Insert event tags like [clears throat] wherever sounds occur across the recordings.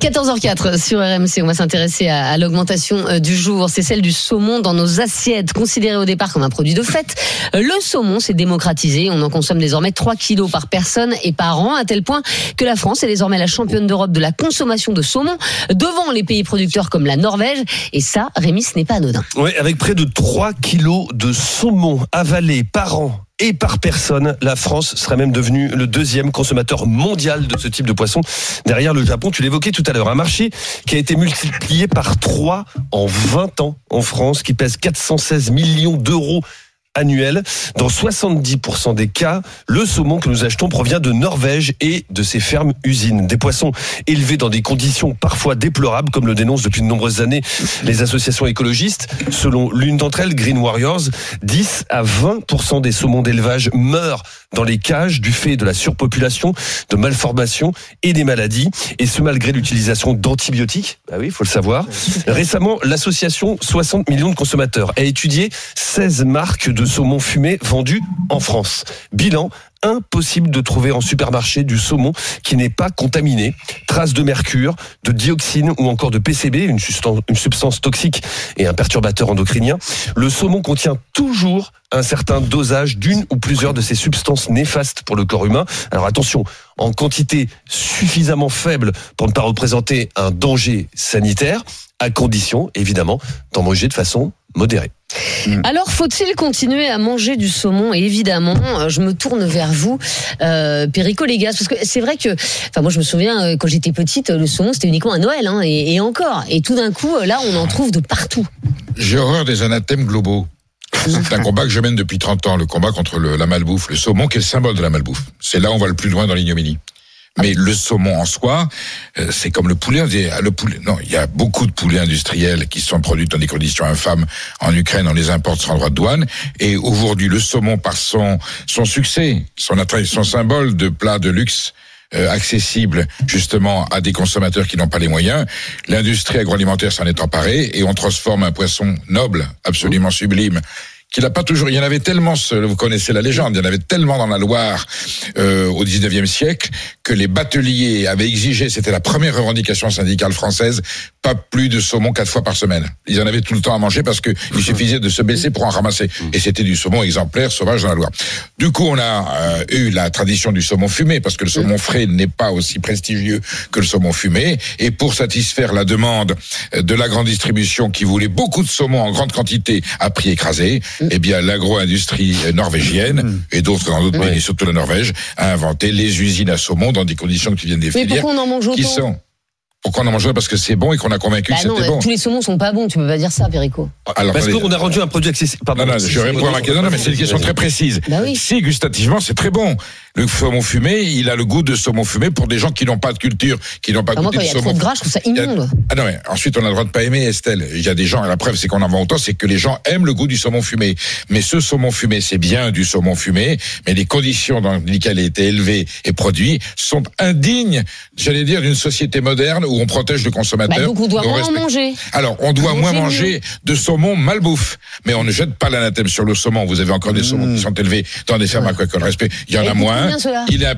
14h04 sur RMC, on va s'intéresser à, l'augmentation euh, du jour. C'est celle du saumon dans nos assiettes, considéré au départ comme un produit de fête. Euh, Le saumon s'est démocratisé. On en consomme désormais 3 kilos par personne et par an, à tel point que la France est désormais la championne d'Europe de la consommation de saumon, devant les pays producteurs comme la Norvège. Et ça, Rémi, ce n'est pas anodin. Oui, avec près de 3 kilos de saumon avalé par an et par personne, la France serait même devenue le deuxième consommateur mondial de ce type de poisson. Derrière le Japon, tu l'évoquais tout à l'heure, un marché qui a été multiplié par 3 en 20 ans en France, qui pèse 416 millions d'euros annuels. Dans 70% des cas, le saumon que nous achetons provient de Norvège et de ses fermes usines. Des poissons élevés dans des conditions parfois déplorables, comme le dénoncent depuis de nombreuses années les associations écologistes. Selon l'une d'entre elles, Green Warriors, 10 à 20% des saumons d'élevage meurent dans les cages du fait de la surpopulation, de malformations et des maladies. Et ce malgré l'utilisation d'antibiotiques. Ah oui, il faut le savoir. [laughs] Récemment, l'association 60 millions de consommateurs a étudié 16 marques de saumon fumé vendues en France. Bilan, impossible de trouver en supermarché du saumon qui n'est pas contaminé. Traces de mercure, de dioxine ou encore de PCB, une substance, une substance toxique et un perturbateur endocrinien. Le saumon contient toujours un certain dosage d'une ou plusieurs de ces substances néfastes pour le corps humain. Alors attention, en quantité suffisamment faible pour ne pas représenter un danger sanitaire, à condition, évidemment, d'en manger de façon modérée. Alors, faut-il continuer à manger du saumon? Et évidemment, euh, je me tourne vers vous, euh, Perico Légas, parce que c'est vrai que, enfin, moi, je me souviens euh, quand j'étais petite, le saumon c'était uniquement à Noël, hein, et, et encore. Et tout d'un coup, euh, là, on en trouve de partout. J'ai horreur des anathèmes globaux. C'est un combat que je mène depuis 30 ans, le combat contre le- la malbouffe. Le saumon qui est le symbole de la malbouffe. C'est là où on va le plus loin dans l'ignominie. Mais le saumon en soi, euh, c'est comme le poulet. ah, Le poulet, non, il y a beaucoup de poulets industriels qui sont produits dans des conditions infâmes en Ukraine. On les importe sans droit de douane. Et aujourd'hui, le saumon, par son son succès, son attrait, son symbole de plat de luxe. euh, accessible justement à des consommateurs qui n'ont pas les moyens. L'industrie agroalimentaire s'en est emparée et on transforme un poisson noble, absolument sublime, qu'il n'a pas toujours. Il y en avait tellement, vous connaissez la légende, il y en avait tellement dans la Loire euh, au 19e siècle que les bateliers avaient exigé, c'était la première revendication syndicale française, pas plus de saumon quatre fois par semaine. Ils en avaient tout le temps à manger parce que il [laughs] suffisait de se baisser pour en ramasser. Et c'était du saumon exemplaire, sauvage dans la Loire. Du coup, on a euh, eu la tradition du saumon fumé parce que le saumon frais n'est pas aussi prestigieux que le saumon fumé. Et pour satisfaire la demande euh, de la grande distribution qui voulait beaucoup de saumon en grande quantité à prix écrasé, eh bien l'agro-industrie euh, norvégienne et d'autres dans d'autres pays, surtout la Norvège, a inventé les usines à saumon dans des conditions que tu viens de Mais définir. pourquoi on en mange qui autant? sont pourquoi on en mange parce que c'est bon et qu'on a convaincu Bah que non, c'était euh, bon. tous les saumons sont pas bons, tu peux pas dire ça, Perico. Alors, Parce qu'on a rendu un produit accessible. Pardon. Non, non, je réponds à la question. Non, mais c'est une question très précise. Bah oui. Si, gustativement, c'est très bon. Le saumon fumé, il a le goût de saumon fumé pour des gens qui n'ont pas de culture, qui n'ont pas Enfin, moi, goûté il de y a trop saumon. de gras, je trouve ça Il immonde. Ah non, mais ensuite on a le droit de pas aimer Estelle. Il y a des gens, et la preuve c'est qu'on en vend autant, c'est que les gens aiment le goût du saumon fumé. Mais ce saumon fumé, c'est bien du saumon fumé, mais les conditions dans lesquelles il a été élevé et produit sont indignes, j'allais dire, d'une société moderne où on protège le consommateur. Bah, donc on doit moins manger. Alors, on doit Manger moins mieux. manger de saumon malbouffe. Mais on ne jette pas l'anathème sur le saumon. Vous avez encore des saumons qui sont élevés dans des fermes à aquacoles. Respect. Il y en Et a moins. Il a,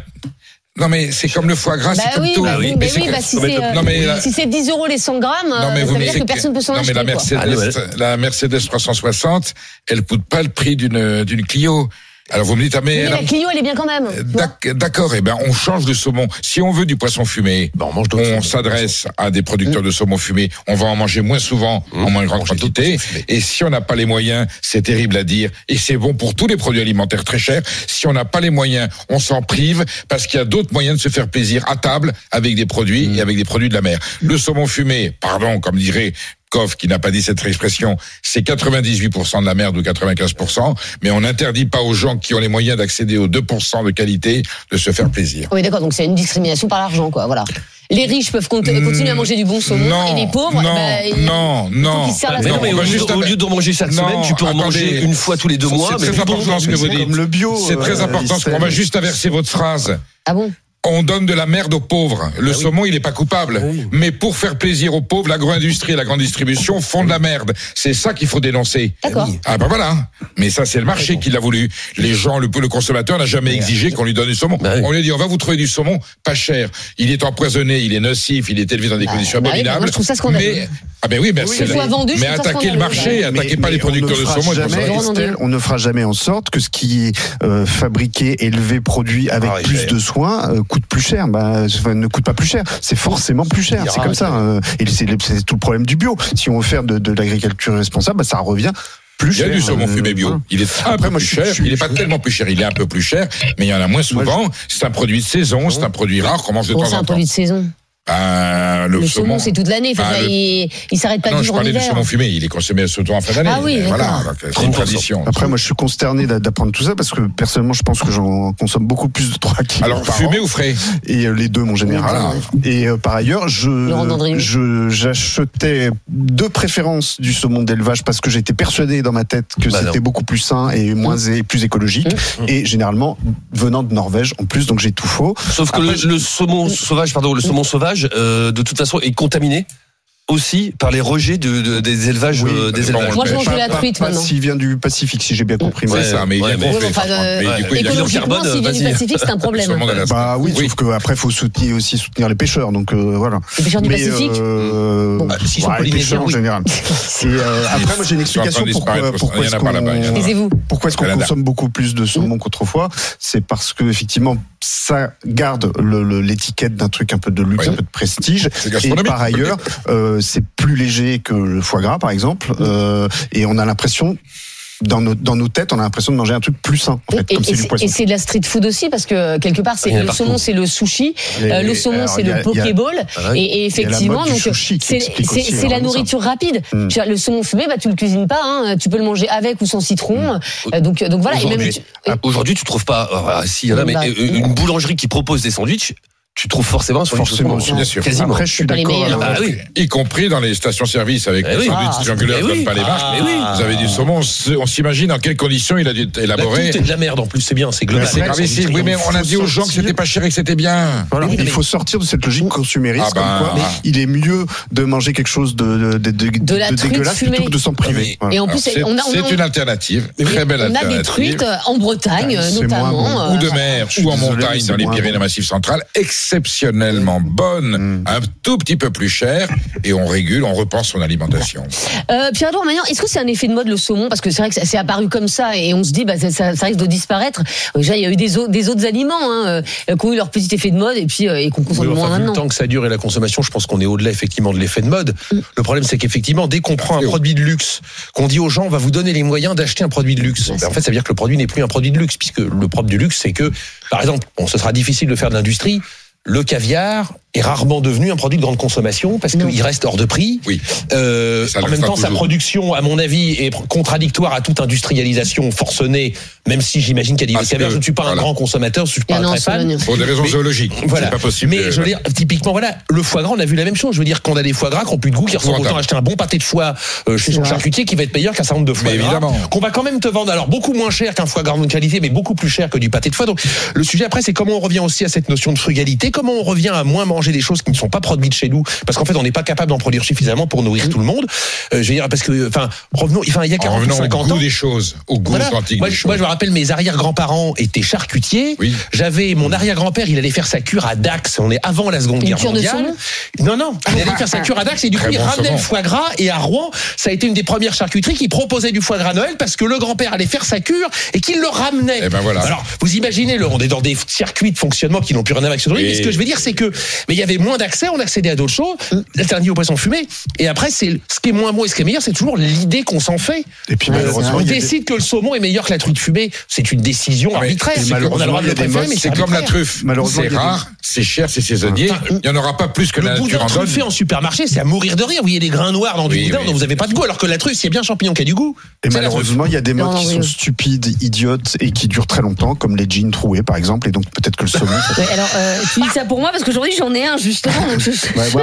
non mais c'est comme le foie gras, Bah c'est comme oui, tout. bah oui, mais oui, bah si Non, c'est euh, non, mais la- si c'est 10 euros les 100 grammes, non, euh, mais ça vous veut dire que personne peut s'en non, acheter. mais la quoi. Mercedes, la Mercedes 360, elle coûte pas le prix d'une d'une Clio. Alors vous me dites ah mais, Mais la Clio, elle est bien quand même. D'ac- D'accord, eh ben on change de saumon. Si on veut du poisson fumé, on mange d'autres on saumons. s'adresse à des producteurs de saumon fumé. On va en manger moins souvent, en moins grande quantité. Et si on n'a pas les moyens, c'est terrible à dire, et c'est bon pour tous les produits alimentaires très chers. Si on n'a pas les moyens, on s'en prive parce qu'il y a d'autres moyens de se faire plaisir à table avec des produits et avec des produits de la mer. Le saumon fumé, pardon, comme dirait Coff qui n'a pas dit cette expression, c'est 98% de la merde ou 95%, mais on n'interdit pas aux gens qui ont les moyens d'accéder aux 2% de qualité de se faire plaisir. Oui, d'accord. Donc c'est une discrimination par l'argent, quoi. Voilà. Les riches peuvent cont- continuer à manger du bon saumon non, et les pauvres, non, bah, ils- non, non. la Mais non, Non, mais on au va lieu, juste au lieu d'en manger chaque Non, semaine, tu peux en attendez. manger une fois tous les deux C'est mois. très mais plus important bon. ce que vous C'est dites. comme le bio. C'est très euh, important. On va juste inverser votre phrase. Ah bon? On donne de la merde aux pauvres. Le saumon, il n'est pas coupable. oui. Mais pour faire plaisir aux pauvres, l'agro-industrie et la grande distribution font de la merde. C'est ça qu'il faut dénoncer. D'accord. Ah ben voilà. Mais ça, c'est le marché qui l'a voulu. Les gens, le, le consommateur n'a jamais exigé qu'on lui donne du saumon. Bah oui. On lui a dit, on va vous trouver du saumon pas cher. Il est empoisonné, il est nocif, il est élevé dans des Bah, conditions bah oui, bah abominables. moi, je trouve ça scandaleux. Mais, ah ben oui, ben c'est la- vendu, mais attaquez le marché, attaquez pas mais les producteurs on de ne fera saumon. on ne fera jamais en sorte que ce qui est euh, fabriqué, élevé, produit avec Ah plus de soins euh, coûte plus cher. Bah, enfin, ne coûte pas plus cher. C'est forcément plus cher. C'est comme ça. euh, et c'est tout le problème du bio. Si on veut faire de, de l'agriculture responsable, bah, ça revient plus Il y cher. a du saumon Euh, fumé bio. Il est un Après, peu moi, plus je suis- cher. je il n'est pas je- tellement plus cher. Il est un peu plus cher, mais il y en a moins souvent. C'est un produit de saison. C'est un produit rare qu'on mange de Bon, temps c'est un produit de saison. Ah, le, Le saumon, c'est toute l'année. Enfin, Ah, le- il, il s'arrête pas non, vivre en parlais du hiver. saumon fumé. Il est consommé surtout en fin d'année. Ah oui, Voilà, c'est une 30%. tradition. Après, moi, je suis consterné d'a- d'apprendre tout ça parce que personnellement, je pense que j'en consomme beaucoup plus de 3 kilos Alors, par fumé an. ou frais? Et euh, les deux mon général. Voilà. Et euh, par ailleurs, je j'achetais de préférence du saumon d'élevage parce que j'étais persuadé dans ma tête que Bah c'était beaucoup plus sain et moins et plus écologique et généralement venant de Norvège en plus donc j'ai tout faux. Sauf que Après, le, saumon sauvage, pardon, le saumon sauvage, euh, de toute façon, est contaminé aussi par les rejets de, de- des élevages. Oui, euh, des bon, élevages. Moi, je mange de la truite Pas maintenant. s'il vient du Pacifique si j'ai bien compris. C'est mais- ça, mais il ouais, Oui, fait, enfin, euh, Mais du coup, il y a Écologiquement, carbone, s'il vient du. Pacifique, c'est un problème. Bah oui, Oui. sauf que après faut soutenir aussi soutenir les pêcheurs donc euh, voilà. Les pêcheurs du Mais, Pacifique euh, Bon. Ah, s'ils sont ouais, les pêcheurs en général. [laughs] Et, euh, après moi j'ai une explication pourquoi il est-ce il qu'on consomme beaucoup plus de saumon qu'autrefois? C'est parce que effectivement, ça garde l'étiquette d'un truc un peu de luxe, Oui. un peu de prestige. Et par ailleurs, euh, c'est plus léger que le foie gras, par exemple. Euh, et on a l'impression, dans nos, dans nos têtes, on a l'impression de manger un truc plus sain, en fait, Et, comme et c'est et c'est de la street food aussi parce que quelque part c'est le partout. saumon c'est le sushi, Et- euh, le saumon c'est le a- pokéball Ah et, effectivement donc qui c'est c'est- c'est la nourriture rapide. Mm. Tu vois, Le saumon fumé bah tu le cuisines pas hein, tu peux le manger avec ou sans citron. Mm. Euh, donc donc voilà et même Aujourd'hui, tu- Aujourd'hui, tu trouves pas. ah, si, y en a, mais Bah, euh, une boulangerie qui propose des sandwichs, tu trouves forcément au Forcément, saumon. bien sûr. Quasiment. Après, je suis d'accord. alors, Ah oui. Y compris dans les stations-service avec Eh les sandwichs Ah. triangulaires, Eh donne oui. pas les marques. Ah, mais oui. Vous avez du saumon, on s'imagine dans quelles conditions il a dû être Bah, élaboré. tout est de la merde en plus, c'est bien, c'est global. C'est. Oui, mais on a dit aux gens que c'était pas cher et que c'était bien. Voilà, Oui, il faut sortir de cette logique consumériste, Ah bah, comme il est mieux de manger quelque chose de, de, de, de- De la de truite dégueulasse fumée. plutôt que de s'en priver. Et en plus C'est c'est une alternative, très belle on a des alternative. truites euh, en Bretagne Ah, euh, c'est notamment. bon. ou de euh, mer ou en montagne c'est dans les moins Pyrénées bon. Exceptionnellement bonne, Mm. un tout petit peu plus cher, et on régule, on repense son alimentation. Euh, Pierre-Edouard Magnan, est-ce que c'est un effet de mode le saumon? Parce que c'est vrai que ça- c'est apparu comme ça et on se dit bah, ça, ça- ça risque de disparaître. Euh, Déjà, il y a eu des, au- des autres aliments hein, euh, qui ont eu leur petit effet de mode et puis euh, et qu'on consomme Oui, moins enfin, le maintenant. temps que ça dure et la consommation, je pense qu'on est au-delà effectivement de l'effet de mode. Mm. Le problème, c'est qu'effectivement, dès qu'on prend un produit de luxe, qu'on dit aux gens, on va vous donner les moyens d'acheter un produit de luxe. Ben, en fait, ça veut dire que le produit n'est plus un produit de luxe, puisque le propre du luxe, c'est que, par exemple, bon, ce sera difficile de faire de l'industrie. Le caviar est rarement devenu un produit de grande consommation parce qu'il reste hors de prix. Oui. Euh, en même temps, sa production, à mon avis, est contradictoire à toute industrialisation forcenée. Même si j'imagine qu'il y a des Parce caviars, que, je ne suis pas un voilà. grand consommateur, je suis Il y pas un très fan. Pour des raisons Mais- zoologiques. Voilà. C'est pas possible. Mais de- je veux dire, typiquement, voilà, le foie gras, on a vu la même chose. Je veux dire, qu'on a des foie gras qui ont plus de goût, qui ressemblent autant à acheter un bon pâté de foie euh, chez son vrai. charcutier qui va être meilleur qu'un certain nombre de foie Mais gras. évidemment. Qu'on va quand même te vendre, alors beaucoup moins cher qu'un foie gras de qualité, mais beaucoup plus cher que du pâté de foie. Donc, le sujet après, c'est comment on revient aussi à cette notion de frugalité, comment on revient à moins manger des choses qui ne sont pas produites chez nous, parce qu'en fait, on n'est pas capable d'en produire suffisamment pour nourrir tout le monde. Euh, je veux dire, parce que, enfin, revenons, enfin, il y a En 40 ou revenant 50 au ans. goût des choses, au goût Voilà. authentique Moi, des je, choses. moi, je me rappelle, mes arrière-grands-parents étaient charcutiers. Oui. J'avais mon arrière-grand-père, il allait faire sa cure à Dax. On est avant la Seconde Une Guerre de mondiale. Non, non, il allait faire sa cure à Dax et du coup, Très il bon ramenait le foie gras. Et à Rouen, ça a été une des premières charcuteries qui proposait du foie gras à Noël parce que le grand-père allait faire sa cure et qu'il le ramenait. Eh ben voilà. Alors, vous imaginez, le, on est dans des circuits de fonctionnement qui n'ont plus rien à voir avec ce truc. Et- Mais ce que je veux dire, c'est que Mais il y avait moins d'accès, on accédait à d'autres choses, l'alternative au poisson fumé. Et après, c'est ce qui est moins bon et ce qui est meilleur, c'est toujours l'idée qu'on s'en fait. Et puis malheureusement, On décide que le saumon est meilleur que la truite fumée. C'est une décision mais arbitraire. on a le droit de le préférer, mais C'est comme la truffe. Malheureusement, C'est rare, c'est cher, c'est saisonnier. Il n'y en aura pas plus que la Le nature en donne. en supermarché, c'est à mourir de rire. Vous voyez des grains noirs dans du Oui, boudin oui. dont vous n'avez pas de goût, alors que la truffe, c'est bien champignon qui a du goût. Et malheureusement, il y a des modes qui sont stupides, idiotes et qui durent très longtemps, comme les jeans troués par exemple. Et donc peut-être que le saumon. alors, euh, tu dis ça pour moi parce qu'aujourd'hui j'en ai un justement. Donc je, je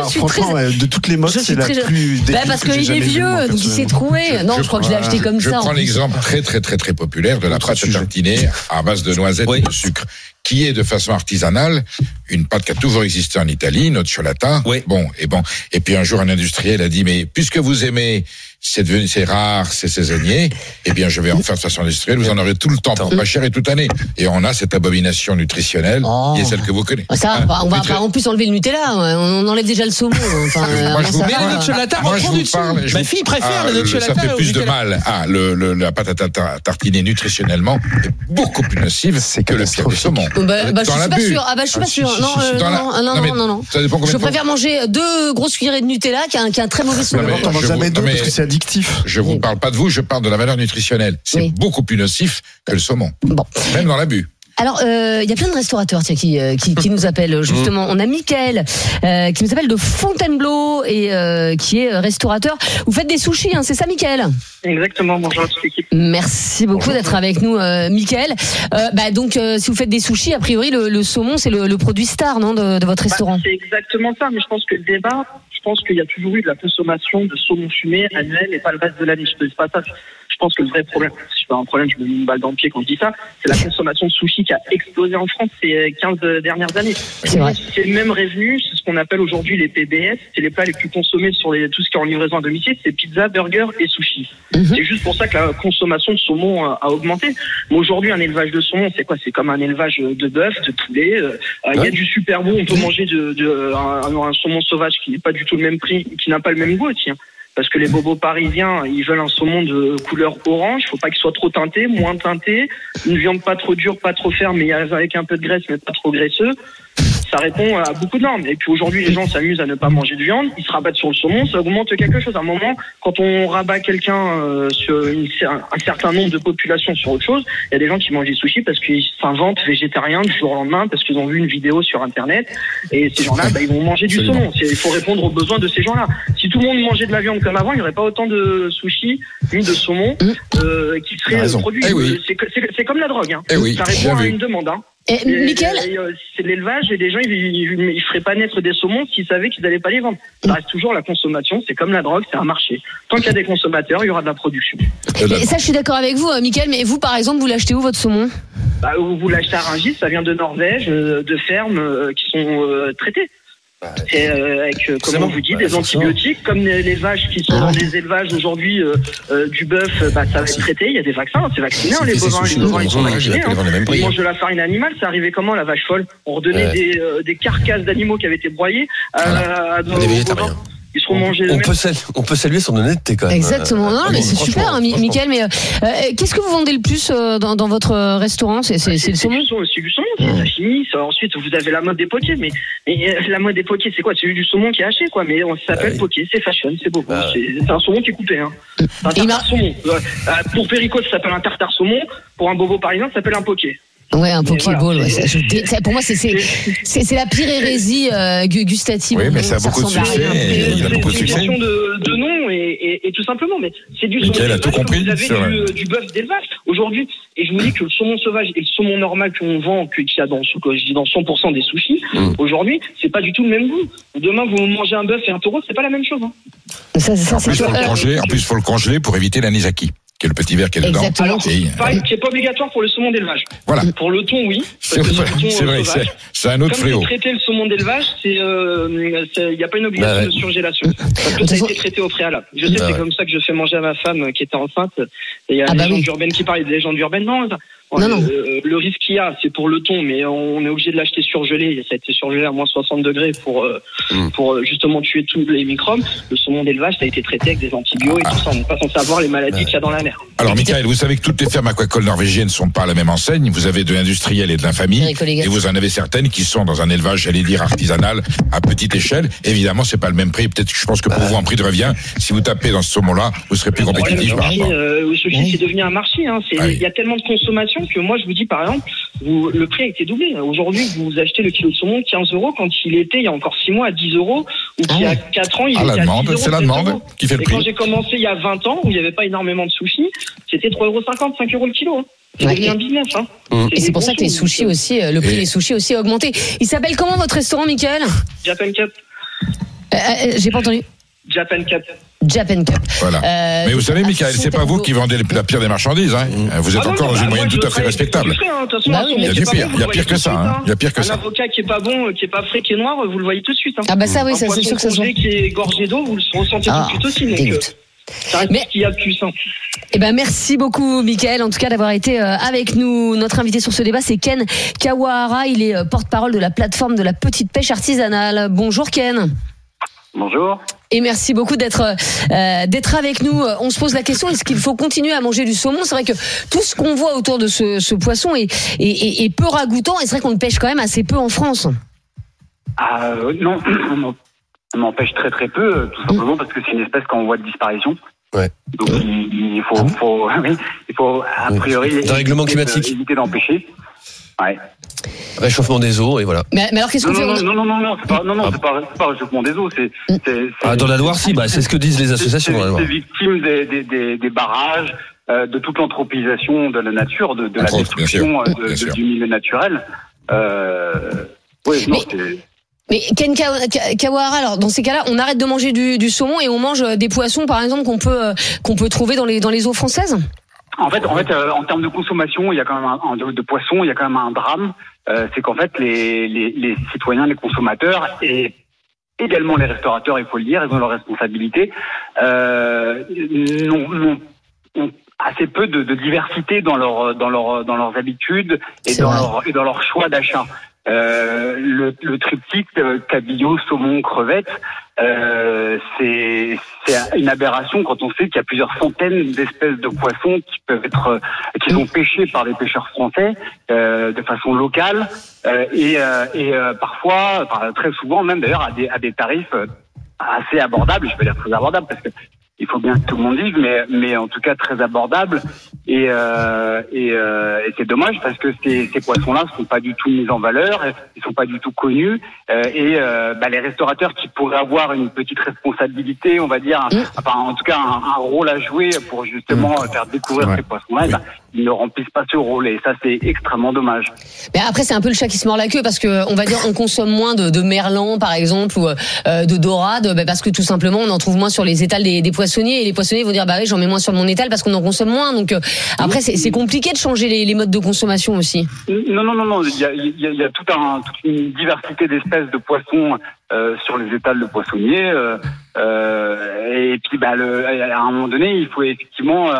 suis franchement, très. de toutes les modes, je c'est la très- plus. Bah, parce que j'ai qu'il est vieux, donc il s'est trouvé. Non, je crois que je l'ai acheté comme je ça. en prends l'exemple très très très très populaire de la pâte tartiner à base de noisettes Oui. et de sucre, qui est de façon artisanale une pâte qui a toujours existé en Italie, nocciolata. Oui. Bon et bon. Et puis un jour un industriel a dit mais puisque vous aimez c'est devenu c'est rare, c'est saisonnier, eh bien je vais en faire de façon industrielle, vous en aurez tout le temps, pour pas cher et toute année. Et on a cette abomination nutritionnelle Oh. qui est celle que vous connaissez. Ça, Hein, on va nutri- pas en plus enlever le Nutella. On enlève déjà le saumon. [laughs] Enfin, euh, Moi, je vous Mais la euh, nocciolata Moi, je vous du parle. je Ma fille préfère Ah, la le- nocciolata Ça fait plus de mal. Ah, le, le- la pâte à ta- ta- tartiner nutritionnellement est beaucoup plus nocive C'est que le filet de catastrophique. saumon. Bah, bah, je suis pas sûr. Ah bah je suis Ah, pas sûr. Non, euh, non, non, non, non, Je de préfère manger deux grosses cuillerées de Nutella qui a un, qui a un très mauvais saumon. Jamais deux parce que addictif. Je vous parle pas de vous, je parle de la valeur nutritionnelle. C'est Oui. beaucoup plus nocif que le saumon. Bon. Même dans l'abus. Alors, euh, il y a plein de restaurateurs tiens, qui, euh, qui, qui nous appellent [laughs] justement. On a Mickaël euh, qui nous appelle de Fontainebleau et euh, qui est restaurateur. Vous faites des sushis, hein, c'est ça, Mickaël Exactement, bonjour à toute l'équipe. Merci beaucoup d'être avec nous, euh, Mickaël. Euh, bah, donc, euh, si vous faites des sushis, a priori, le, le saumon, c'est le, le produit star non, de, de votre Bah, restaurant? c'est exactement ça, mais je pense que le débat, pense qu'il y a toujours eu de la consommation de saumon fumé annuel et pas le reste de l'année. Je ne pas ça. Je pense que le vrai problème, si je pas un problème, je me mets une balle dans le pied quand je dis ça, c'est la consommation de sushi qui a explosé en France ces 15 dernières années. C'est vrai. C'est le même revenu, c'est ce qu'on appelle aujourd'hui les PBS, c'est les plats les plus consommés sur les, tout ce qui est en livraison à domicile, c'est pizza, burger et sushi. Mhm. C'est juste pour ça que la consommation de saumon a, a augmenté. Mais aujourd'hui, un élevage de saumon, c'est quoi? C'est comme un élevage de bœuf, de poulet. Euh, Il y a du super bon, on peut manger de, de- un, un saumon sauvage qui n'est pas du tout le même prix, qui n'a pas le même goût aussi. hein. Parce que les bobos parisiens, ils veulent un saumon de couleur orange. Il faut pas qu'il soit trop teinté, moins teinté. Une viande pas trop dure, pas trop ferme, mais avec un peu de graisse, mais pas trop graisseux. Ça répond à beaucoup de normes. Et puis aujourd'hui, les gens s'amusent à ne pas manger de viande. Ils se rabattent sur le saumon. Ça augmente quelque chose. À un moment, quand on rabat quelqu'un euh, sur une- un certain nombre de populations sur autre chose, il y a des gens qui mangent des sushis parce qu'ils s'inventent végétariens du jour au lendemain parce qu'ils ont vu une vidéo sur Internet. Et ces gens-là, bah, ils vont manger du saumon. Il faut répondre aux besoins de ces gens-là. Si tout le monde mangeait de la viande comme avant, il n'y aurait pas autant de sushis ni de saumon euh, qui T'as seraient produits. Eh oui. Euh, C'est comme la drogue. Hein. Eh oui, Ça répond à une demande. Hein. Et, et, euh, c'est l'élevage et les gens ils, ils, ils feraient pas naître des saumons s'ils savaient qu'ils n'allaient pas les vendre. Ça reste toujours la consommation, c'est comme la drogue, c'est un marché. Tant qu'il y a des consommateurs, il y aura de la production. Et ça, je suis d'accord avec vous, euh, Mickaël, mais vous, par exemple, vous l'achetez où, votre saumon? Bah, vous vous l'achetez à Rungis, ça vient de Norvège, euh, de fermes euh, qui sont euh, traitées. C'est euh, avec, euh, comme on vous dit, des antibiotiques, comme les, les vaches qui sont dans des élevages aujourd'hui, euh, euh, du bœuf, euh, bah, ça va être traité. Il y a des vaccins, c'est vacciné, hein, les bovins, les bovins, ils sont vaccinés. hein. les Ils hein. mangent de la farine animale, c'est arrivé comment la vache folle? On redonnait des, euh, des carcasses d'animaux qui avaient été broyés à, à nos Des végétariens. bovins. Ils seront mangés On peut, saluer, on peut saluer son honnêteté quand même. Exactement. Non, Euh, mais oui, c'est super, hein, Mi- franchement. Mickaël. Mais euh, euh, qu'est-ce que vous vendez le plus euh, dans, dans votre euh, restaurant? C'est c'est- le saumon du saumon, c'est du saumon, c'est ça- Ensuite, vous avez la mode des potiers, mais, mais, euh, la mode des potiers, c'est quoi? C'est du saumon qui est haché, quoi. Mais on ça s'appelle Ah oui. potier, c'est fashion, c'est beau. Ah c'est c'est un saumon qui est coupé. Hein. Un tartare saumon. Euh, euh, pour Perico, ça s'appelle un tartare saumon. Pour un bobo parisien, ça s'appelle un poké. Ouais, un Pokéball. voilà, ouais, c'est- ça, je dé- ça, pour moi, c'est c'est c'est c'est la pire hérésie euh, gu- gustative. Oui, mais monde, ça a beaucoup de succès, et C'est- il a c'est- beaucoup de c'est une succès. question de, de nom et, et, et tout simplement, mais c'est du saumon a tout sauvage, compris, Vous avez c'est du, du bœuf d'élevage aujourd'hui, et je vous dis que le saumon sauvage et le saumon normal qu'on vend, que- qu'il y a dans, que je dis dans 100% des sushis, Mm. aujourd'hui, c'est pas du tout le même goût. Demain, vous mangez un bœuf et un taureau, c'est pas la même chose. Hein. Ça, ça, En c'est plus, sûr. faut le Euh, congeler. En plus, faut le congeler pour éviter l'anisaki, qui est le petit verre qui est dedans. Exactement. Alors, Et, pareil, c'est pas obligatoire pour le saumon d'élevage. voilà. Pour le thon, oui. C'est vrai, c'est euh, vrai, c'est- un autre Comme fléau. traité le saumon d'élevage, euh, il n'y a pas une obligation Bah ouais. de surgélation. Parce que ça a été traité au préalable. Je sais, Bah c'est ouais. comme ça que je fais manger à ma femme euh, qui était enceinte. Et il y a Ah bah légendes oui. urbaines qui parlent, il y a des légendes urbaines. Non, Non, non. Euh, le risque qu'il y a, c'est pour le thon, mais on est obligé de l'acheter surgelé. Ça a été surgelé à moins 60 degrés pour, euh, Mm. pour euh, justement tuer tous les microbes. Le saumon d'élevage, ça a été traité avec des antibiotiques et tout ça. On n'est pas censé avoir les maladies qu'il y a dans la mer. Alors, Michael, vous savez que toutes les fermes aquacoles norvégiennes ne sont pas à la même enseigne. Vous avez de l'industriel et de l'infamie. Et vous en avez certaines qui sont dans un élevage, j'allais dire, artisanal, à petite échelle. Évidemment, c'est pas le même prix. Peut-être que je pense que pour vous, en prix de revient, si vous tapez dans ce saumon-là, vous serez plus Le compétitif le Oui. c'est devenu un marché. Hein. Ah oui. Il y a tellement de consommation que moi, je vous dis, par exemple, vous, le prix a été doublé. Aujourd'hui, vous achetez le kilo de saumon 15 euros quand il était, il y a encore 6 mois, à 10 euros, ou Ah qu'il y a ouais. 4 ans, il Ah, était la à 10 demande, euros, c'est la 7 demande qui fait le Et quand j'ai commencé il y a 20 ans, où il n'y avait pas énormément de sushis, c'était 3,50 euros, 5 euros le kilo. Hein. C'est Ouais. un business. Hein. Mm. Et c'est pour ça que les sushis aussi, euh, le prix Et- des sushis aussi a augmenté. Il s'appelle comment votre restaurant, Michael? Japan Cup. Euh, euh, J'ai pas entendu. Japan Cup. Japan Cup. Voilà. Euh, Mais vous savez, à Michael, c'est pas vous qui vendez la pire des marchandises. Hein. Vous êtes Ah encore non, dans bah, une moi, moyenne tout à fait respectable. frais, hein. Bah oui, Il y a du pire, bon, il y a vous pire le que ça. hein. Il y a pire que Un ça. avocat qui est pas bon, qui est pas frais, qui est noir, vous le voyez tout de suite. hein. Ah bah ça oui, ça c'est sûr que ça se voit. qui est gorgé d'eau, vous le ressentez Ah, tout de suite aussi. Donc, dégoûte. euh, ça reste Mais- ce qu'il y a de plus simple. Eh ben merci beaucoup Michael en tout cas d'avoir été euh, avec nous. Notre invité sur ce débat c'est Ken Kawahara, il est euh, porte-parole de la plateforme de la petite pêche artisanale. Bonjour Ken. Bonjour. Et merci beaucoup d'être euh, d'être avec nous. Euh, On se pose la question est-ce qu'il faut continuer à manger du saumon? C'est vrai que tout ce qu'on voit autour de ce, ce poisson est, est, est- est peu ragoûtant et c'est vrai qu'on le pêche quand même assez peu en France. Ah, euh, non, [clears throat] on en- on empêche très très peu, tout simplement parce que c'est une espèce qu'en voie de disparition. Ouais. Donc il, il faut, Ah bon? faut- [laughs] oui, il faut a priori règlement éviter de- climatique. éviter d'empêcher. Ouais. Réchauffement des eaux, et voilà. Mais, mais alors qu'est-ce qu'on fait non, On- non, non, non, non, c'est pas, non, non, Ah c'est pas, c'est pas réchauffement des eaux, c'est, c'est, c'est- Ah, dans la Loire, si, bah, c'est ce que disent les associations c'est- victime des, des, des, des barrages, euh, de toute l'anthropisation de la nature, de, de la autres, destruction euh, de- Bien de- sûr. du milieu naturel. Euh, oui, non, Mais- c'est. Mais Ken Ka- Ka- Kawahara, alors dans ces cas-là, on arrête de manger du, du saumon et on mange euh, des poissons, par exemple, qu'on peut qu'on peut trouver dans les dans les eaux françaises? En fait, en fait, euh, en termes de consommation, il y a quand même un, de, de poissons, il y a quand même un drame. Euh, c'est qu'en fait, les, les, les citoyens, les consommateurs et également les restaurateurs, il faut le dire, ils ont leur responsabilité, euh, n'ont- n'ont- ont assez peu de, de diversité dans leur dans leur dans leurs habitudes et dans leur et dans leur choix d'achat. Euh, le, le triptyque cabillaud, saumon, crevette, euh, c'est une aberration quand on sait qu'il y a plusieurs centaines d'espèces de poissons qui peuvent être euh, qui sont pêchés par les pêcheurs français euh, de façon locale et, et parfois, très souvent même d'ailleurs à des à des tarifs assez abordables. Je vais dire très abordables parce que il faut bien que tout le monde vive, mais mais en tout cas très abordables et euh, et, euh, et c'est dommage parce que ces, ces poissons-là sont pas du tout mis en valeur, ils sont pas du tout connus euh, et euh, bah, les restaurateurs qui pourraient avoir une petite responsabilité, on va dire, un- Mm. enfin en tout cas un, un rôle à jouer pour justement Mm. faire découvrir ces poissons-là, bah, ils ne remplissent pas ce rôle et ça c'est extrêmement dommage. Mais après, c'est un peu le chat qui se mord la queue parce que on va dire on consomme moins de, de merlan, par exemple, ou euh, de dorade, bah, parce que tout simplement on en trouve moins sur les étals des, des poissonniers et les poissonniers vont dire bah oui j'en mets moins sur mon étal parce qu'on en consomme moins. Donc euh, après c'est compliqué de changer les, les modes de consommation aussi. Non, non, non, non. Il y a, il y a, il y a tout un, toute une diversité d'espèces de poissons euh, sur les étals de poissonniers. euh, euh, et puis, bah, le, à un moment donné, il faut effectivement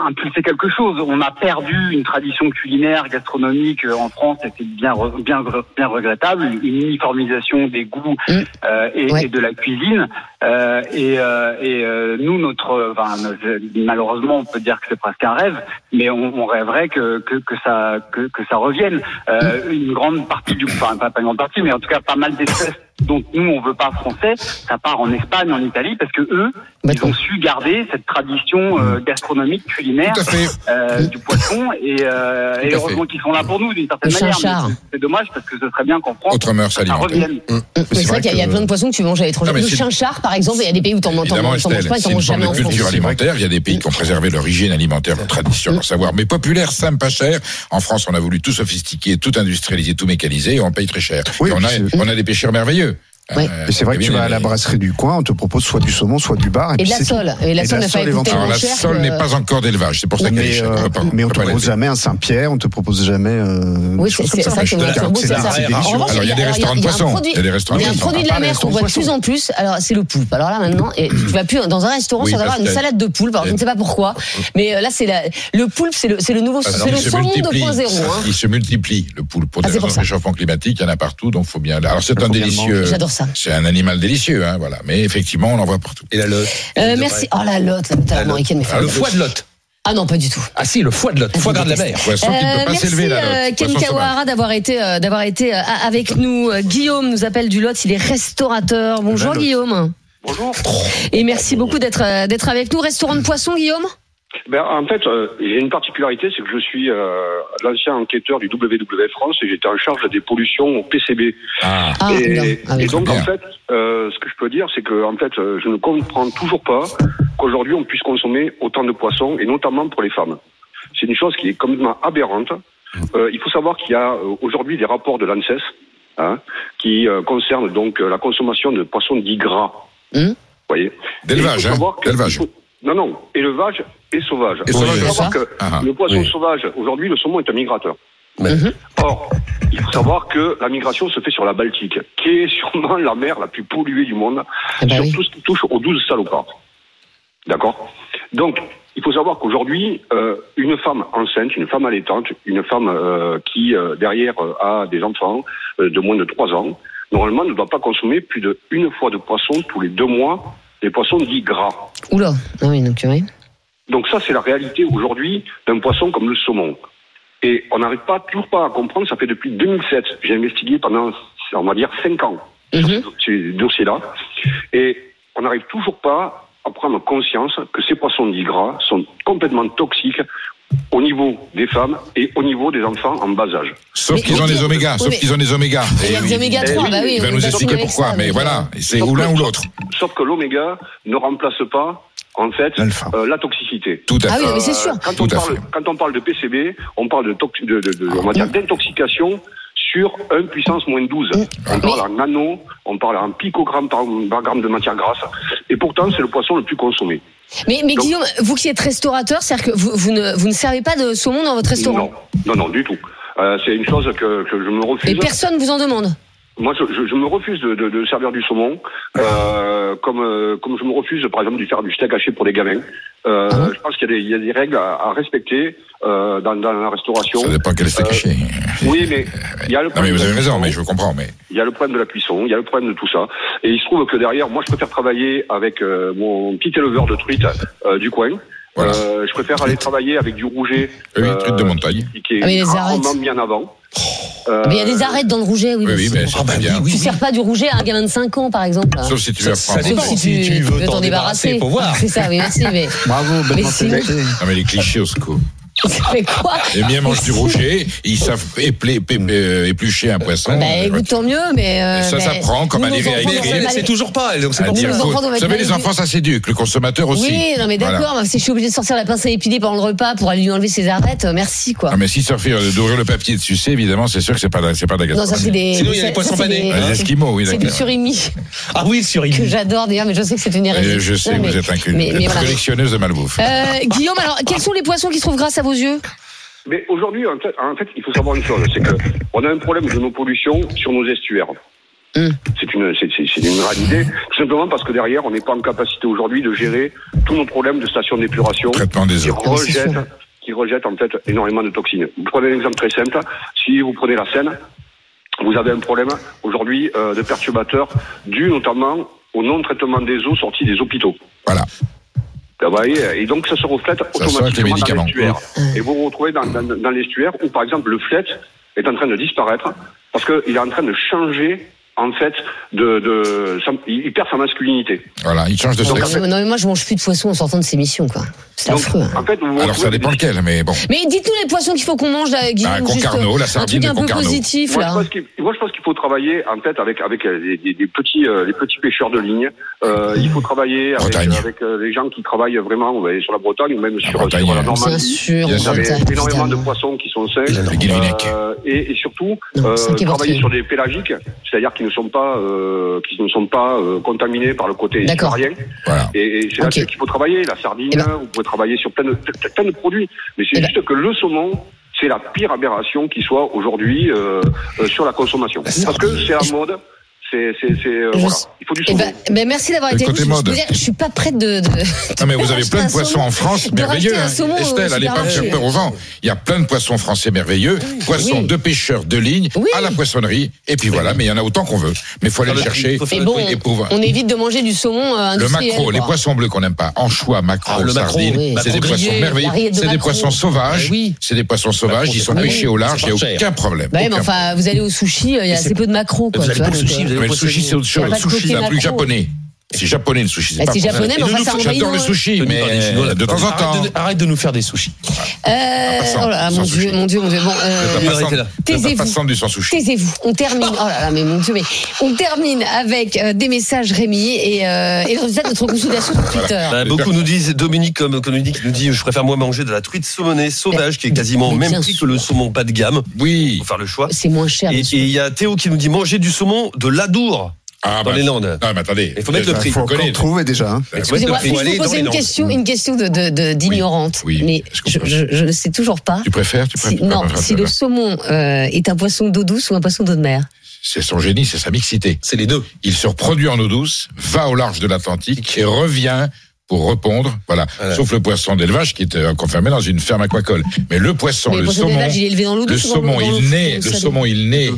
impulser quelque chose. On a perdu une tradition culinaire, gastronomique euh, en France, c'est bien, bien, bien regrettable. Une uniformisation des goûts Mm. euh, et, Ouais. et de la cuisine. Euh, et euh, et euh, nous, notre, enfin, malheureusement, on peut dire que c'est presque un rêve, mais on, on rêverait que, que, que ça que, que ça revienne. Euh, une grande partie du, enfin pas, pas une grande partie, mais en tout cas pas mal d'espèces dont nous on veut pas français, ça part en Espagne, en Italie, parce que eux, ils ont su garder cette tradition euh, gastronomique culinaire euh, du poisson, et, euh, et heureusement qu'ils sont là pour nous d'une certaine Le manière. C'est dommage parce que ce serait bien qu'en France Autre mœurs ça alimentaires. revienne. Mais C'est vrai qu'il y, a- il y a plein de poissons que tu manges à l'étranger. Le chinchard, par exemple, il y a des pays où t'en t'en- manges pas manges forme jamais en culture alimentaire. Il y a des pays qui ont préservé leur hygiène alimentaire, leur tradition, leur savoir, mais populaire, simple, pas cher. En France, on a voulu tout sophistiquer, tout industrialiser, tout mécaniser, et on paye très cher. On a des pêcheurs merveilleux. Ouais. Et c'est vrai que tu vas à la brasserie du coin, on te propose soit du saumon, soit du bar. Et puis de la sole. Et la Et de sole la sole que- n'est pas encore d'élevage, c'est pour ça qu'elle est Mais, euh, On mais on peut te propose jamais un Saint-Pierre, on te propose jamais. Euh, Oui, c'est ça de de revanche, Alors, il y a des restaurants de il y a un poissons. Il y a des restaurants Il y a un de poissons. produit de la mer qu'on voit de plus en plus. Alors, c'est le poulpe. Alors là, maintenant, et tu vas plus dans un restaurant sans avoir une que- salade de poulpe. Alors, je ne sais pas pourquoi. Mais euh, là, c'est le poulpe, c'est le, nouveau, il saumon multiplie. 2.0. Hein. Il se multiplie, le poule. Pour Ah, des raisons de réchauffement climatique, il y en a partout, donc faut bien. Alors c'est un délicieux. J'adore ça. C'est un animal délicieux, hein, voilà. Mais effectivement, on en voit partout. Et la lotte. Euh, merci. Oh la lotte, la américaine, mais Ah, le foie de lotte. Ah non, pas du tout. Ah si, le foie de lotte. Foie gras de la mer. Poisson qui ne Euh, peut pas merci s'élever là. euh, l'autre. Ken. Kawahara d'avoir été euh, d'avoir été euh, avec nous. Euh, Guillaume nous appelle du Lot, il est restaurateur. Bonjour Lot. Guillaume. Bonjour. Et merci beaucoup d'être euh, d'être avec nous. Restaurant de poisson, Guillaume? Ben, en fait, euh, j'ai une particularité, c'est que je suis euh, l'ancien enquêteur du WWF France et j'étais en charge des pollutions au PCB. Ah, Ah, et. Ah oui. et donc, Bien. en fait, euh, ce que je peux dire, c'est que en fait, euh, je ne comprends toujours pas qu'aujourd'hui on puisse consommer autant de poissons, et notamment pour les femmes. C'est une chose qui est complètement aberrante. Euh, il faut savoir qu'il y a euh, aujourd'hui des rapports de l'ANSES hein, qui euh, concernent donc la consommation de poissons dits gras. Hum? Vous voyez? D'élevage, hein, d'élevage. Non, non, élevage et sauvage. Et Il faut sauvage, savoir ça. que Ah, le poisson oui. sauvage, aujourd'hui, le saumon est un migrateur. Or, il faut savoir que la migration se fait sur la Baltique, qui est sûrement la mer la plus polluée du monde, Eh ben sur oui. tout ce qui touche aux 12 salopards. D'accord? Donc, il faut savoir qu'aujourd'hui, euh, une femme enceinte, une femme allaitante, une femme euh, qui, euh, derrière, euh, a des enfants euh, de moins de 3 ans, normalement ne doit pas consommer plus d'une fois de poisson tous les deux mois, des poissons dits gras. Oula. Ah oui, donc oui. Donc ça, c'est la réalité aujourd'hui d'un poisson comme le saumon. Et on n'arrive pas, toujours pas à comprendre, ça fait depuis 2007, j'ai investigué pendant, on va dire, 5 ans sur Mhm. ces dossiers-là, et on n'arrive toujours pas à prendre conscience que ces poissons dits gras sont complètement toxiques au niveau des femmes et au niveau des enfants en bas âge. Sauf qu'ils ont des oméga, sauf qu'ils ont des oméga. Et il y a des oui. oméga Eh 3, oui, bah oui. Il va nous expliquer pourquoi, ça, mais voilà, c'est ou l'un ou l'autre. Sauf que l'oméga ne remplace pas, en fait, euh, la toxicité. Tout à Ah fait. oui, mais c'est sûr. Quand Tout on, à parle, fait. quand on parle de PCB, on parle de, tox- de, de- de- on va dire d'intoxication sur 1 puissance moins 12. On parle en nano, on parle en picogramme par, par gramme de matière grasse. Et pourtant, c'est le poisson le plus consommé. Mais, mais Donc- Guillaume, vous qui êtes restaurateur, c'est-à-dire que vous, vous, ne, vous ne servez pas de saumon dans votre restaurant Non, non, non, du tout. Euh, c'est une chose que, que je me refuse. Et personne vous en demande Moi, je, je- je me refuse de, de- de servir du saumon, euh, [laughs] comme, euh, comme je me refuse, par exemple, de faire du steak haché pour les gamins. Euh, Ah je pense qu'il y, a des- il y a des règles à, à respecter euh, dans, dans la restauration. Ça dépend quel steak Euh, haché. Oui, mais il y a le Non, mais problème vous de avez la raison, cuisson, mais je comprends, mais. Il y a le problème de la cuisson, il y a le problème de tout ça. Et il se trouve que derrière, moi, je préfère travailler avec euh, mon petit éleveur de truites euh, du coin. Voilà. Euh, je préfère aller travailler avec du rouget. Oui, euh, truite de montagne. qui- Qui est Ah, mais les rarement arêtes. mis en avant. Mais il y a des arêtes dans le rouget, oui. Mais c'est bah bien. oui, oui. Tu sers pas du rouget à un gamin de 5 ans, par exemple. Sauf si tu veux. Sauf si tu, Si tu veux t'en débarrasser. débarrasser, faut voir. C'est ça, oui, merci. Mais Bravo, belle Mais mentalité. Non, mais les clichés au secours. [laughs] ça fait quoi Les miens mangent du rocher, ils savent euh, éplucher un poisson. Bah Euh, écoute, tant mieux, mais. euh, Ça s'apprend, comme nous, à nos lire et à enfants, écrire. on Mais va elle mal- sait toujours pas, donc c'est pour dire Vous savez, les enfants, ça s'éduque, le consommateur aussi. Oui, non mais Voilà. d'accord, mais si je suis obligée de sortir la pince à épiler pendant le repas pour aller lui enlever ses arêtes, euh, merci quoi. Ah, mais si suffit d'ouvrir le papier et de sucer, évidemment, c'est sûr que c'est pas, c'est pas de la Non, ça c'est des. Sinon, il y a les poissons c'est panés. des- Ah, Les Esquimaux, oui, C'est du d'accord. surimi Ah oui, sur que j'adore d'ailleurs, mais je sais que c'est une hérésie. Euh, Je sais, Non, vous êtes un Vous voilà. collectionneuse de malbouffe. Euh, Guillaume, alors quels sont les poissons qui se trouvent grâce à vos yeux Mais aujourd'hui, en fait, en fait, il faut savoir une chose, c'est que on a un problème de nos pollutions sur nos estuaires. Hum. C'est une, c'est, une réalité, tout simplement parce que derrière, on n'est pas en capacité aujourd'hui de gérer tous nos problèmes de stations d'épuration Traitement des qui rejettent, qui rejettent en fait énormément de toxines. Vous prenez un exemple très simple. Si vous prenez la Seine, vous avez un problème aujourd'hui euh, de perturbateurs dû notamment au non-traitement des eaux sorties des hôpitaux. Voilà. Vous voyez, et donc ça se reflète Ça les automatiquement dans l'estuaire. Et vous vous retrouvez dans, dans, dans l'estuaire où, par exemple, le flet est en train de disparaître parce qu'il est en train de changer, en fait, de, de sa- il il perd sa masculinité. Voilà, il change de sexe. mais, non, mais moi je mange plus de poissons en sortant de ces missions quoi. C'est Donc, affreux. hein. en fait, vous vous Alors ça dépend lequel, mais bon. Mais dites-nous les poissons qu'il faut qu'on mange, là, Guillaume. Bah, juste, Concarneau, la un sardine truc de un peu positif Moi je, là. pense qu'il, moi, je pense qu'il faut travailler en fait avec avec euh, des, des- des petits euh, les petits pêcheurs de ligne. Euh, il faut travailler avec, Bretagne. avec euh, les gens qui travaillent vraiment sur la Bretagne ou même sur, Bretagne, sur la Normandie. Bien en sûr. Vous avez Bretagne, énormément de poissons qui sont. Euh, et, et surtout, euh, travailler sur des pélagiques, c'est-à-dire qui ne ne sont pas euh, qui ne sont pas euh, contaminés par le côté. Voilà. Et, et c'est Ok. là qu'il faut travailler. La sardine, Eh ben- vous pouvez travailler sur plein de, plein- plein de produits. Mais c'est Eh ben- juste que le saumon, c'est la pire aberration qui soit aujourd'hui euh, euh, sur la consommation. Parce que c'est la mode. C'est, c'est, c'est, euh, Je- voilà. Il faut du Eh saumon. ben, ben, merci d'avoir été côté. Je, mode. veux dire, je suis pas prête de. de Non mais vous avez plein de poissons saumon. en France merveilleux. hein. saumon au Estelle, allez pas me faire peur au vent. Il y a plein de poissons français merveilleux, poissons Oui. de pêcheurs de ligne Oui. à la poissonnerie. Et puis voilà, mais il y en a autant qu'on veut. Mais il faut aller le le tri, chercher. faut faire Et le bon. Et pour- on évite de manger du saumon euh, Le maquereau, les poissons bleus qu'on n'aime pas, anchois, maquereau, Ah, sardines, oui. c'est des poissons merveilleux. C'est des poissons sauvages. Eh oui. C'est des poissons sauvages. Ils sont pêchés au large. Il n'y a aucun problème. Bah mais enfin, vous allez au sushi, euh, il y a assez peu de macros. Quoi, Vous allez au sushi, euh, vous allez Mais le sushi, c'est autre chose. Le sushi, c'est plus macro. japonais. C'est japonais le sushi. Bah, c'est français. japonais, mais enfin, nous, c'est J'adore envahissant, le sushi, Tenu par des Chinois, mais de temps en temps. Arrête de, arrête de nous faire des sushis. Euh, oh là mon Dieu, mon Dieu, mon Dieu. Bon, euh, Taisez-vous. Taisez-vous. On termine. Oh là là, mais mon Dieu, mais on termine avec euh, des messages Rémi et, euh, et le résultat de notre consultation sur Twitter. Bah, beaucoup nous disent, Dominique comme Dominique nous dit, je préfère moi manger de la truite saumonée sauvage qui est quasiment au même prix que le saumon pas de gamme. Oui. Faut faire le choix. C'est moins cher. Et et bien sûr. il y a Théo qui nous dit manger du saumon de l'Adour Ah, dans bah, les Landes. Non, mais attendez. Il faut mettre le prix. Faut connaissez. trouver déjà. hein. Excusez-moi, Faut puis je aller vous poser une question, une question de de- de- d'ignorante. Oui, oui, Mais je ne sais toujours pas. Tu préfères, tu Si, préfères. non, préfères, si le saumon euh, est un poisson d'eau douce ou un poisson d'eau de mer. C'est son génie, c'est sa mixité. C'est les deux. Il se reproduit en eau douce, va au large de l'Atlantique et revient pour répondre. Voilà. Voilà. Sauf le poisson d'élevage qui est euh, confirmé dans une ferme aquacole. Mais le poisson, Mais le le poisson saumon, d'élevage, il est élevé dans le douce saumon, dans il naît, le saumon, il naît.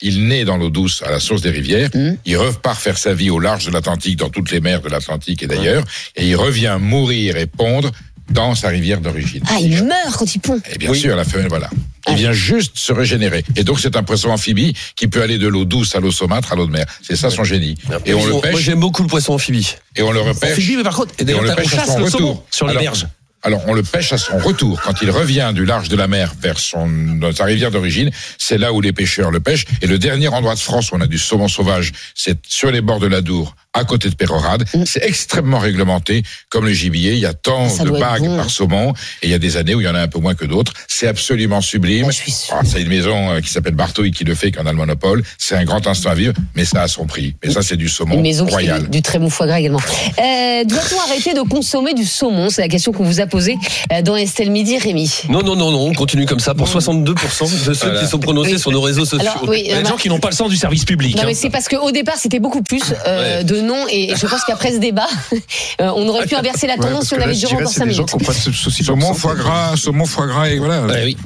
Il naît dans l'eau douce à la source des rivières. Mhm. Il repart faire sa vie au large de l'Atlantique, dans toutes les mers de l'Atlantique et d'ailleurs. Et il revient mourir et pondre dans sa rivière d'origine. Ah, il meurt quand il pond. Et bien Oui. sûr, la femelle, voilà. Il Ah. vient juste se régénérer. Et donc, c'est un poisson amphibie qui peut aller de l'eau douce à l'eau saumâtre à l'eau de mer. C'est ça son génie. Et on le Moi pêche, j'aime beaucoup le poisson amphibie. et on le repêche. Amphibie, mais par contre, et Et on le pêche chasse son le retour. saumon sur les Alors, berges. Alors, on le pêche à son retour. Quand il revient du large de la mer vers sa rivière d'origine, c'est là où les pêcheurs le pêchent. Et le dernier endroit de France où on a du saumon sauvage, c'est sur les bords de la Dour, à côté de Pérorade. C'est extrêmement réglementé, comme le gibier. Il y a tant Mm. Ah, ça de bagues bon. par saumon. Et il y a des années où il y en a un peu moins que d'autres. C'est absolument sublime. Ah, je suis sûre. Ah, c'est une maison euh, qui s'appelle Bartouille qui le fait, qui en a le monopole. C'est un grand instant à vivre, mais ça a son prix. Mais ça, c'est du saumon Une maison royal. du, du très bon foie gras également. Euh, Doit-on arrêter de consommer du saumon? C'est la question qu'on vous a posée euh, dans Estelle Midi, Rémi. Non, non, non, non, on continue comme ça pour 62% de ceux Voilà. qui sont prononcés Oui. sur nos réseaux sociaux. Alors, oui, Il y a euh, des gens qui n'ont pas le sens du service public. Non hein. mais c'est parce qu'au départ c'était beaucoup plus euh, Ouais. de non et je pense qu'après ce débat [laughs] euh, on aurait pu inverser la Ouais, tendance parce si on avait duré encore c'est 5 des gens minutes. pour Saumon, foie gras, saumon, foie gras, et voilà. Ouais, oui.